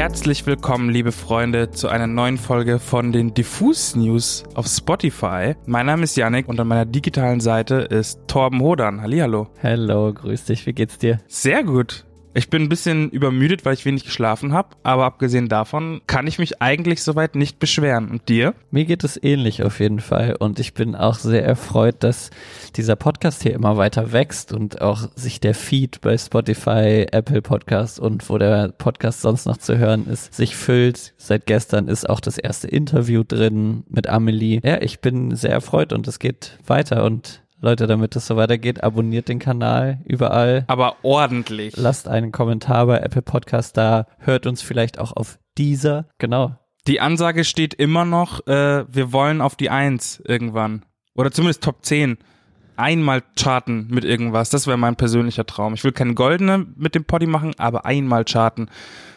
Herzlich willkommen, liebe Freunde, zu einer neuen Folge von den Diffus News auf Spotify. Mein Name ist Yannick und an meiner digitalen Seite ist Torben Hodan. Hallihallo. Hallo, grüß dich. Wie geht's dir? Sehr gut. Ich bin ein bisschen übermüdet, weil ich wenig geschlafen habe, aber abgesehen davon kann ich mich eigentlich soweit nicht beschweren. Und dir? Mir geht es ähnlich auf jeden Fall und ich bin auch sehr erfreut, dass dieser Podcast hier immer weiter wächst und auch sich der Feed bei Spotify, Apple Podcast und wo der Podcast sonst noch zu hören ist, sich füllt. Seit gestern ist auch das erste Interview drin mit Amelie. Ja, ich bin sehr erfreut und es geht weiter und Leute, damit es so weitergeht, abonniert den Kanal überall. Aber ordentlich. Lasst einen Kommentar bei Apple Podcast da. Hört uns vielleicht auch auf dieser. Genau. Die Ansage steht immer noch, äh, wir wollen auf die Eins irgendwann. Oder zumindest Top 10. Einmal charten mit irgendwas. Das wäre mein persönlicher Traum. Ich will keine goldene mit dem Poddy machen, aber einmal charten.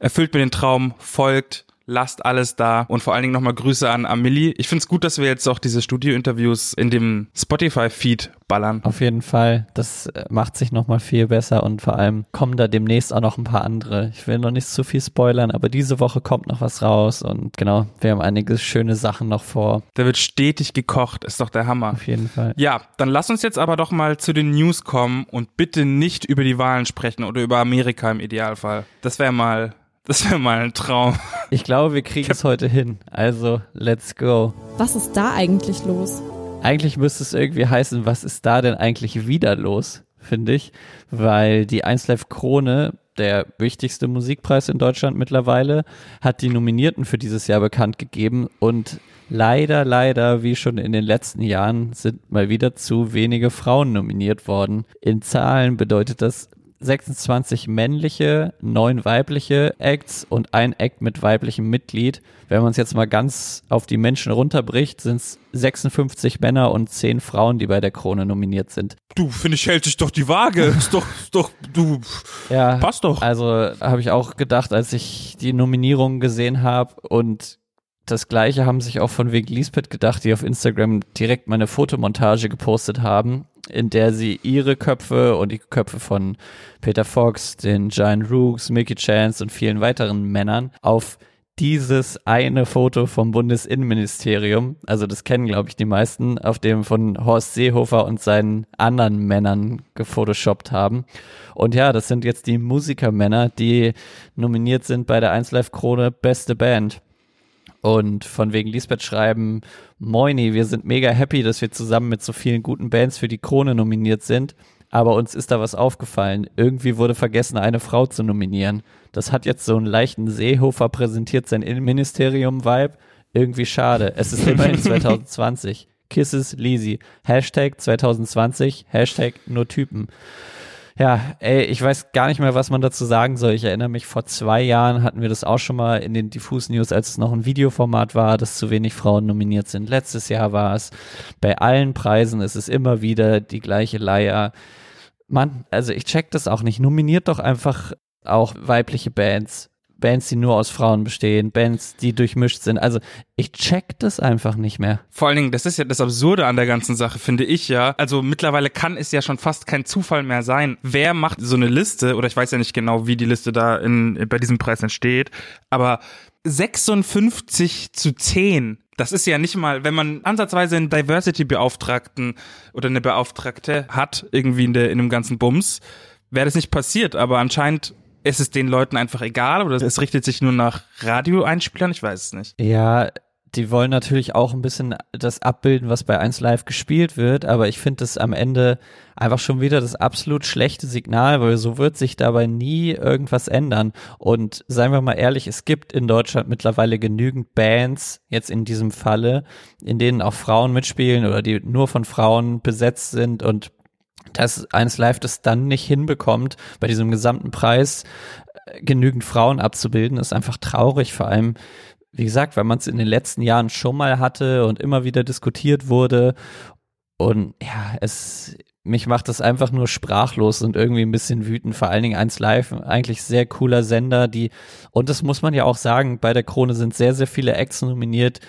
Erfüllt mir den Traum, folgt, lasst alles da und vor allen Dingen nochmal Grüße an Amelie. Ich finde es gut, dass wir jetzt auch diese Studio-Interviews in dem Spotify-Feed ballern. Auf jeden Fall. Das äh, macht sich nochmal viel besser und vor allem kommen da demnächst auch noch ein paar andere. Ich will noch nicht zu viel spoilern, aber diese Woche kommt noch was raus und genau, wir haben einige schöne Sachen noch vor. Da wird stetig gekocht, ist doch der Hammer. Auf jeden Fall. Ja, dann lass uns jetzt aber doch mal zu den News kommen und bitte nicht über die Wahlen sprechen oder über Amerika im Idealfall. Das wäre mal das wäre mal ein Traum. Ich glaube, wir kriegen es heute hin. Also, let's go. Was ist da eigentlich los? Eigentlich müsste es irgendwie heißen, was ist da denn eigentlich wieder los, finde ich. Weil die 1Live Krone, der wichtigste Musikpreis in Deutschland mittlerweile, hat die Nominierten für dieses Jahr bekannt gegeben und leider, leider, wie schon in den letzten Jahren, sind mal wieder zu wenige Frauen nominiert worden. In Zahlen bedeutet das 26 männliche, 9 weibliche Acts und ein Act mit weiblichem Mitglied. Wenn man es jetzt mal ganz auf die Menschen runterbricht, sind es 56 Männer und 10 Frauen, die bei der Krone nominiert sind. Du, finde ich, hält sich doch die Waage. ist doch, ist doch, du, ja, passt doch. Also habe ich auch gedacht, als ich die Nominierungen gesehen habe und das gleiche haben sich auch von Weg Lisbeth gedacht, die auf Instagram direkt meine Fotomontage gepostet haben in der sie ihre Köpfe und die Köpfe von Peter Fox, den Giant Rooks, Mickey Chance und vielen weiteren Männern auf dieses eine Foto vom Bundesinnenministerium, also das kennen glaube ich die meisten, auf dem von Horst Seehofer und seinen anderen Männern gefotoshoppt haben. Und ja, das sind jetzt die Musikermänner, die nominiert sind bei der 1 Live Krone Beste Band und von wegen Lisbeth schreiben, Moini, wir sind mega happy, dass wir zusammen mit so vielen guten Bands für die Krone nominiert sind. Aber uns ist da was aufgefallen. Irgendwie wurde vergessen, eine Frau zu nominieren. Das hat jetzt so einen leichten Seehofer präsentiert sein Innenministerium-Vibe. Irgendwie schade. Es ist immerhin 2020. Kisses Lisi. Hashtag 2020. Hashtag nur Typen. Ja, ey, ich weiß gar nicht mehr, was man dazu sagen soll. Ich erinnere mich, vor zwei Jahren hatten wir das auch schon mal in den Diffus News, als es noch ein Videoformat war, dass zu wenig Frauen nominiert sind. Letztes Jahr war es. Bei allen Preisen ist es immer wieder die gleiche Leier. Mann, also ich check das auch nicht. Nominiert doch einfach auch weibliche Bands. Bands, die nur aus Frauen bestehen, Bands, die durchmischt sind. Also ich check das einfach nicht mehr. Vor allen Dingen, das ist ja das Absurde an der ganzen Sache, finde ich ja. Also mittlerweile kann es ja schon fast kein Zufall mehr sein. Wer macht so eine Liste, oder ich weiß ja nicht genau, wie die Liste da in, bei diesem Preis entsteht, aber 56 zu 10 das ist ja nicht mal, wenn man ansatzweise einen Diversity-Beauftragten oder eine Beauftragte hat, irgendwie in, der, in dem ganzen Bums, wäre das nicht passiert. Aber anscheinend ist es den Leuten einfach egal oder es richtet sich nur nach Radioeinspielern? Ich weiß es nicht. Ja, die wollen natürlich auch ein bisschen das abbilden, was bei 1 Live gespielt wird, aber ich finde das am Ende einfach schon wieder das absolut schlechte Signal, weil so wird sich dabei nie irgendwas ändern. Und seien wir mal ehrlich, es gibt in Deutschland mittlerweile genügend Bands, jetzt in diesem Falle, in denen auch Frauen mitspielen oder die nur von Frauen besetzt sind und dass eins Live das dann nicht hinbekommt, bei diesem gesamten Preis äh, genügend Frauen abzubilden, ist einfach traurig, vor allem, wie gesagt, weil man es in den letzten Jahren schon mal hatte und immer wieder diskutiert wurde. Und ja, es, mich macht das einfach nur sprachlos und irgendwie ein bisschen wütend. Vor allen Dingen eins live, eigentlich sehr cooler Sender, die, und das muss man ja auch sagen, bei der Krone sind sehr, sehr viele Acts nominiert,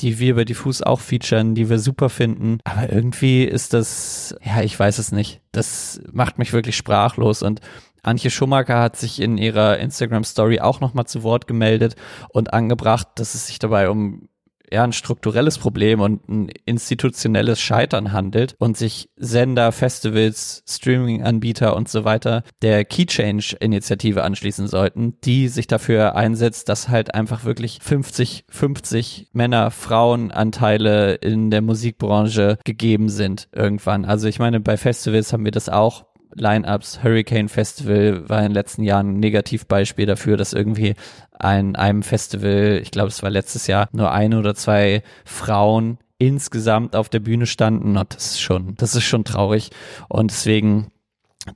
die wir bei Diffus auch featuren, die wir super finden. Aber irgendwie ist das, ja, ich weiß es nicht. Das macht mich wirklich sprachlos und Antje Schumacher hat sich in ihrer Instagram-Story auch nochmal zu Wort gemeldet und angebracht, dass es sich dabei um eher ein strukturelles Problem und ein institutionelles Scheitern handelt und sich Sender, Festivals, Streaming-Anbieter und so weiter der Key Change-Initiative anschließen sollten, die sich dafür einsetzt, dass halt einfach wirklich 50-50 Männer-Frauen-Anteile in der Musikbranche gegeben sind irgendwann. Also ich meine, bei Festivals haben wir das auch Line-Ups. Hurricane Festival war in den letzten Jahren ein Negativbeispiel dafür, dass irgendwie ein einem Festival, ich glaube, es war letztes Jahr, nur ein oder zwei Frauen insgesamt auf der Bühne standen. Und das ist schon, das ist schon traurig. Und deswegen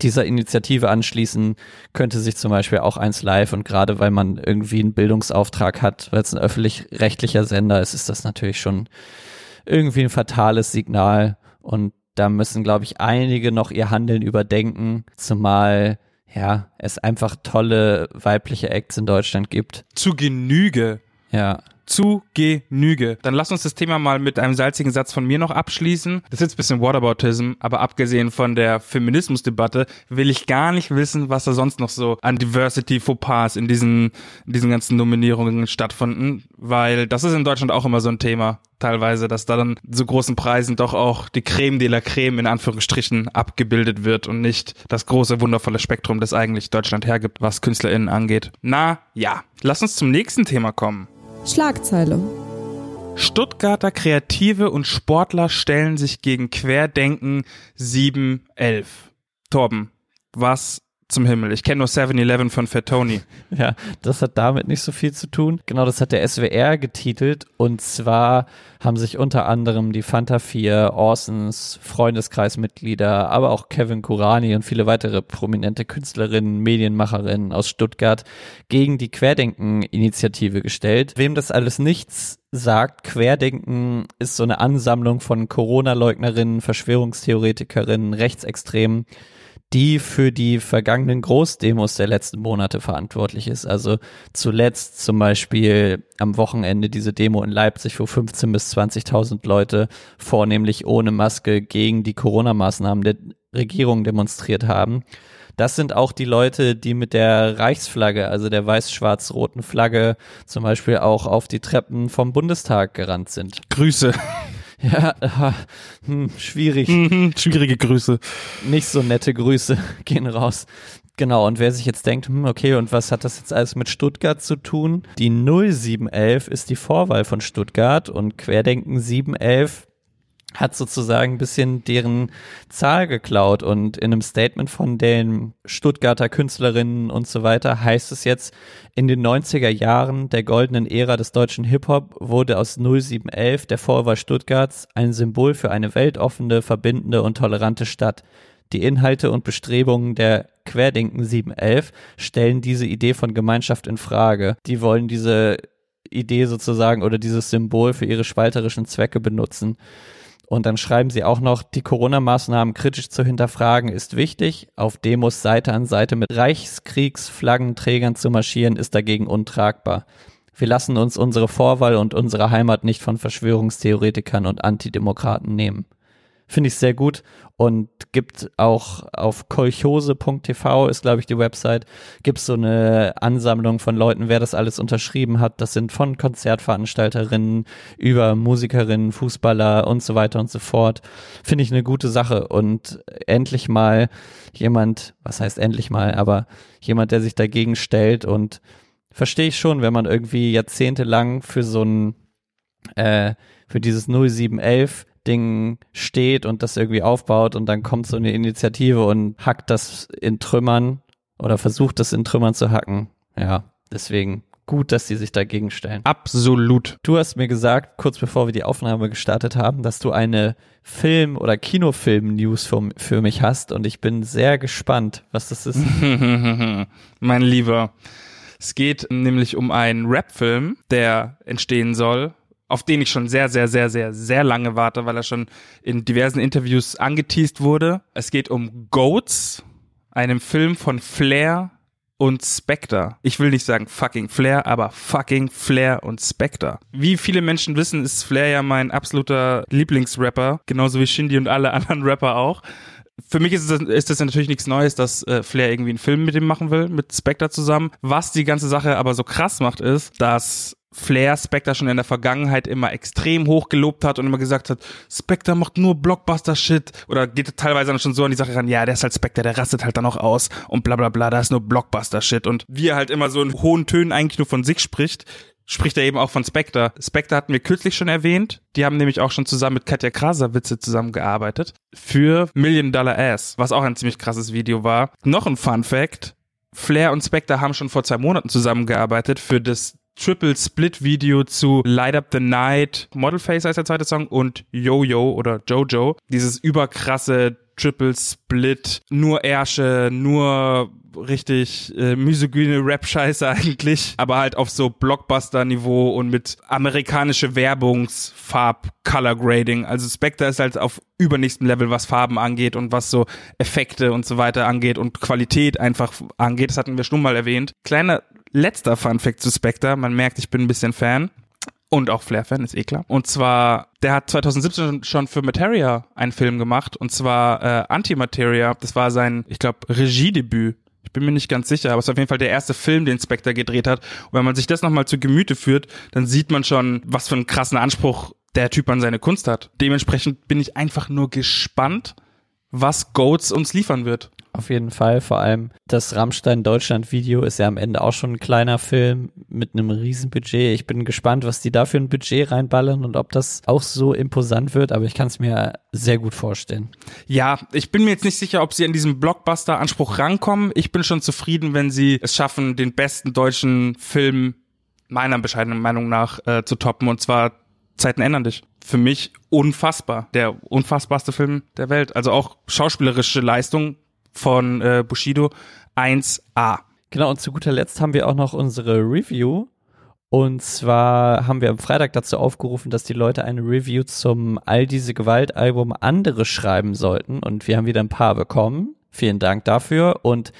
dieser Initiative anschließen könnte sich zum Beispiel auch eins live und gerade weil man irgendwie einen Bildungsauftrag hat, weil es ein öffentlich-rechtlicher Sender ist, ist das natürlich schon irgendwie ein fatales Signal und da müssen, glaube ich, einige noch ihr Handeln überdenken, zumal ja, es einfach tolle weibliche Acts in Deutschland gibt. Zu Genüge. Ja zu Genüge. Dann lass uns das Thema mal mit einem salzigen Satz von mir noch abschließen. Das ist jetzt ein bisschen Whataboutism, aber abgesehen von der Feminismusdebatte will ich gar nicht wissen, was da sonst noch so an Diversity Fauxpas in diesen, in diesen ganzen Nominierungen stattfanden, weil das ist in Deutschland auch immer so ein Thema teilweise, dass da dann so großen Preisen doch auch die Creme de la Creme in Anführungsstrichen abgebildet wird und nicht das große wundervolle Spektrum, das eigentlich Deutschland hergibt, was KünstlerInnen angeht. Na ja, lass uns zum nächsten Thema kommen. Schlagzeile. Stuttgarter Kreative und Sportler stellen sich gegen Querdenken 711. Torben, was zum Himmel. Ich kenne nur 7-Eleven von Fat Tony. Ja, das hat damit nicht so viel zu tun. Genau, das hat der SWR getitelt. Und zwar haben sich unter anderem die Fanta 4, Orsons, Freundeskreismitglieder, aber auch Kevin Kurani und viele weitere prominente Künstlerinnen, Medienmacherinnen aus Stuttgart gegen die Querdenken-Initiative gestellt. Wem das alles nichts sagt, Querdenken ist so eine Ansammlung von Corona-Leugnerinnen, Verschwörungstheoretikerinnen, Rechtsextremen, die für die vergangenen Großdemos der letzten Monate verantwortlich ist. Also zuletzt zum Beispiel am Wochenende diese Demo in Leipzig, wo 15 bis 20.000 Leute vornehmlich ohne Maske gegen die Corona-Maßnahmen der Regierung demonstriert haben. Das sind auch die Leute, die mit der Reichsflagge, also der weiß-schwarz-roten Flagge, zum Beispiel auch auf die Treppen vom Bundestag gerannt sind. Grüße. Ja, hm, schwierig. Mhm, schwierige Grüße. Nicht so nette Grüße gehen raus. Genau, und wer sich jetzt denkt, hm, okay, und was hat das jetzt alles mit Stuttgart zu tun? Die 0711 ist die Vorwahl von Stuttgart und Querdenken 711 hat sozusagen ein bisschen deren Zahl geklaut und in einem Statement von den Stuttgarter Künstlerinnen und so weiter heißt es jetzt, in den 90er Jahren der goldenen Ära des deutschen Hip-Hop wurde aus 0711 der Vorwahl Stuttgarts ein Symbol für eine weltoffene, verbindende und tolerante Stadt. Die Inhalte und Bestrebungen der Querdenken 711 stellen diese Idee von Gemeinschaft in Frage. Die wollen diese Idee sozusagen oder dieses Symbol für ihre spalterischen Zwecke benutzen. Und dann schreiben sie auch noch, die Corona-Maßnahmen kritisch zu hinterfragen ist wichtig. Auf Demos Seite an Seite mit Reichskriegsflaggenträgern zu marschieren ist dagegen untragbar. Wir lassen uns unsere Vorwahl und unsere Heimat nicht von Verschwörungstheoretikern und Antidemokraten nehmen finde ich sehr gut und gibt auch auf kolchose.tv ist glaube ich die Website, gibt so eine Ansammlung von Leuten, wer das alles unterschrieben hat. Das sind von Konzertveranstalterinnen über Musikerinnen, Fußballer und so weiter und so fort. Finde ich eine gute Sache und endlich mal jemand, was heißt endlich mal, aber jemand, der sich dagegen stellt und verstehe ich schon, wenn man irgendwie jahrzehntelang für so ein äh, für dieses 0711 Ding steht und das irgendwie aufbaut und dann kommt so eine Initiative und hackt das in Trümmern oder versucht das in Trümmern zu hacken. Ja, deswegen gut, dass die sich dagegen stellen. Absolut. Du hast mir gesagt, kurz bevor wir die Aufnahme gestartet haben, dass du eine Film- oder Kinofilm-News für, für mich hast und ich bin sehr gespannt, was das ist. mein Lieber. Es geht nämlich um einen Rap-Film, der entstehen soll auf den ich schon sehr, sehr, sehr, sehr, sehr lange warte, weil er schon in diversen Interviews angeteased wurde. Es geht um Goats, einem Film von Flair und Spectre. Ich will nicht sagen fucking Flair, aber fucking Flair und Spectre. Wie viele Menschen wissen, ist Flair ja mein absoluter Lieblingsrapper, genauso wie Shindy und alle anderen Rapper auch. für mich ist es ist das natürlich nichts Neues, dass äh, Flair irgendwie einen Film mit ihm machen will, mit Spectre zusammen. Was die ganze Sache aber so krass macht, ist, dass Flair Spectre schon in der Vergangenheit immer extrem hoch gelobt hat und immer gesagt hat, Spectre macht nur Blockbuster-Shit oder geht teilweise dann schon so an die Sache ran, ja, der ist halt Spectre, der rastet halt dann auch aus und bla bla bla, da ist nur Blockbuster-Shit und wie er halt immer so in hohen Tönen eigentlich nur von sich spricht, spricht er eben auch von Spectre. Spectre hatten wir kürzlich schon erwähnt. Die haben nämlich auch schon zusammen mit Katja Krasavitze zusammengearbeitet für Million Dollar Ass, was auch ein ziemlich krasses Video war. Noch ein Fun Fact. Flair und Spectre haben schon vor zwei Monaten zusammengearbeitet für das Triple Split Video zu Light Up the Night, Model Face heißt der zweite Song und Yo-Yo oder Jojo. Dieses überkrasse Triple Split, nur Ärsche, nur richtig äh, misogyne Rap-Scheiße eigentlich, aber halt auf so Blockbuster-Niveau und mit amerikanische Werbungsfarb Color Grading. Also Spectre ist halt auf übernächstem Level, was Farben angeht und was so Effekte und so weiter angeht und Qualität einfach angeht. Das hatten wir schon mal erwähnt. Kleiner letzter Fun-Fact zu Spectre. Man merkt, ich bin ein bisschen Fan. Und auch Flair-Fan, ist eh klar. Und zwar, der hat 2017 schon für Materia einen Film gemacht. Und zwar äh, Antimateria. Das war sein, ich glaube, Regiedebüt. Ich bin mir nicht ganz sicher, aber es ist auf jeden Fall der erste Film, den Spectre gedreht hat. Und wenn man sich das nochmal zu Gemüte führt, dann sieht man schon, was für einen krassen Anspruch der Typ an seine Kunst hat. Dementsprechend bin ich einfach nur gespannt, was Goats uns liefern wird. Auf jeden Fall. Vor allem das Rammstein Deutschland Video ist ja am Ende auch schon ein kleiner Film mit einem riesen Budget. Ich bin gespannt, was die da für ein Budget reinballern und ob das auch so imposant wird, aber ich kann es mir sehr gut vorstellen. Ja, ich bin mir jetzt nicht sicher, ob sie an diesem Blockbuster-Anspruch rankommen. Ich bin schon zufrieden, wenn sie es schaffen, den besten deutschen Film meiner bescheidenen Meinung nach äh, zu toppen und zwar Zeiten ändern dich. Für mich unfassbar. Der unfassbarste Film der Welt. Also auch schauspielerische Leistung von äh, Bushido 1A. Genau, und zu guter Letzt haben wir auch noch unsere Review. Und zwar haben wir am Freitag dazu aufgerufen, dass die Leute eine Review zum All diese Gewalt-Album andere schreiben sollten. Und wir haben wieder ein paar bekommen. Vielen Dank dafür. Und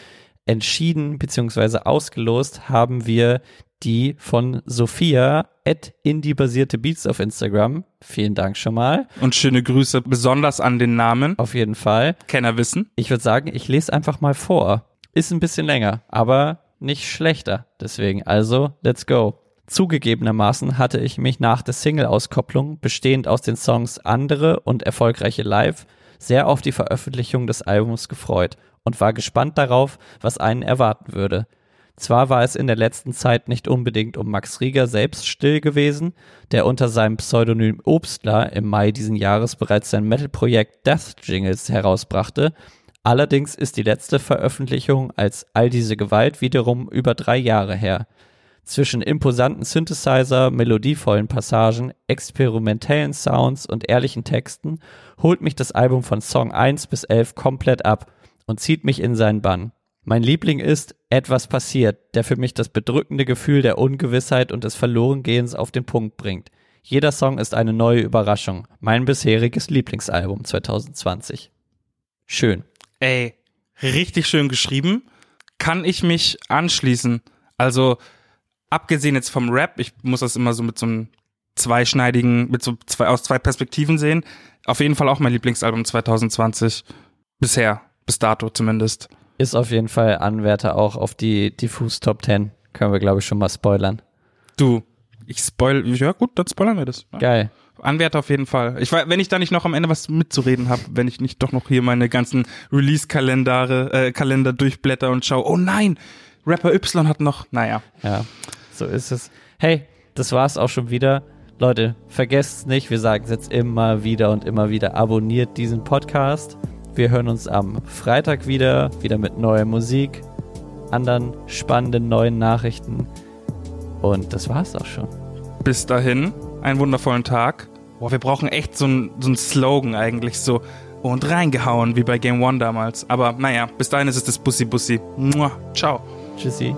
entschieden bzw. ausgelost haben wir die von Sophia at indie-basierte Beats auf Instagram. Vielen Dank schon mal. Und schöne Grüße besonders an den Namen. Auf jeden Fall. Kenner wissen. Ich würde sagen, ich lese einfach mal vor. Ist ein bisschen länger, aber nicht schlechter. Deswegen, also, let's go. Zugegebenermaßen hatte ich mich nach der Single-Auskopplung, bestehend aus den Songs Andere und Erfolgreiche Live, sehr auf die Veröffentlichung des Albums gefreut und war gespannt darauf, was einen erwarten würde. Zwar war es in der letzten Zeit nicht unbedingt um Max Rieger selbst still gewesen, der unter seinem Pseudonym Obstler im Mai diesen Jahres bereits sein Metal-Projekt Death Jingles herausbrachte, allerdings ist die letzte Veröffentlichung als All diese Gewalt wiederum über drei Jahre her. Zwischen imposanten Synthesizer, melodievollen Passagen, experimentellen Sounds und ehrlichen Texten holt mich das Album von Song 1 bis 11 komplett ab und zieht mich in seinen Bann. Mein Liebling ist Etwas passiert, der für mich das bedrückende Gefühl der Ungewissheit und des Verlorengehens auf den Punkt bringt. Jeder Song ist eine neue Überraschung. Mein bisheriges Lieblingsalbum 2020. Schön. Ey, richtig schön geschrieben. Kann ich mich anschließen. Also, abgesehen jetzt vom Rap, ich muss das immer so mit so einem zweischneidigen, mit so zwei, aus zwei Perspektiven sehen. Auf jeden Fall auch mein Lieblingsalbum 2020. Bisher. Bis dato zumindest. Ist auf jeden Fall Anwärter auch auf die Diffus Top 10. Können wir, glaube ich, schon mal spoilern. Du, ich spoil, ja gut, dann spoilern wir das. Geil. Anwärter auf jeden Fall. Ich wenn ich da nicht noch am Ende was mitzureden habe, wenn ich nicht doch noch hier meine ganzen Release-Kalendare, äh, Kalender durchblätter und schaue, oh nein, Rapper Y hat noch, naja. Ja, so ist es. Hey, das war's auch schon wieder. Leute, vergesst nicht, wir sagen es jetzt immer wieder und immer wieder, abonniert diesen Podcast. Wir hören uns am Freitag wieder, wieder mit neuer Musik, anderen spannenden neuen Nachrichten. Und das war's auch schon. Bis dahin, einen wundervollen Tag. Boah, wir brauchen echt so einen so Slogan eigentlich, so und reingehauen, wie bei Game One damals. Aber naja, bis dahin ist es das Bussi Bussi. Ciao. Tschüssi.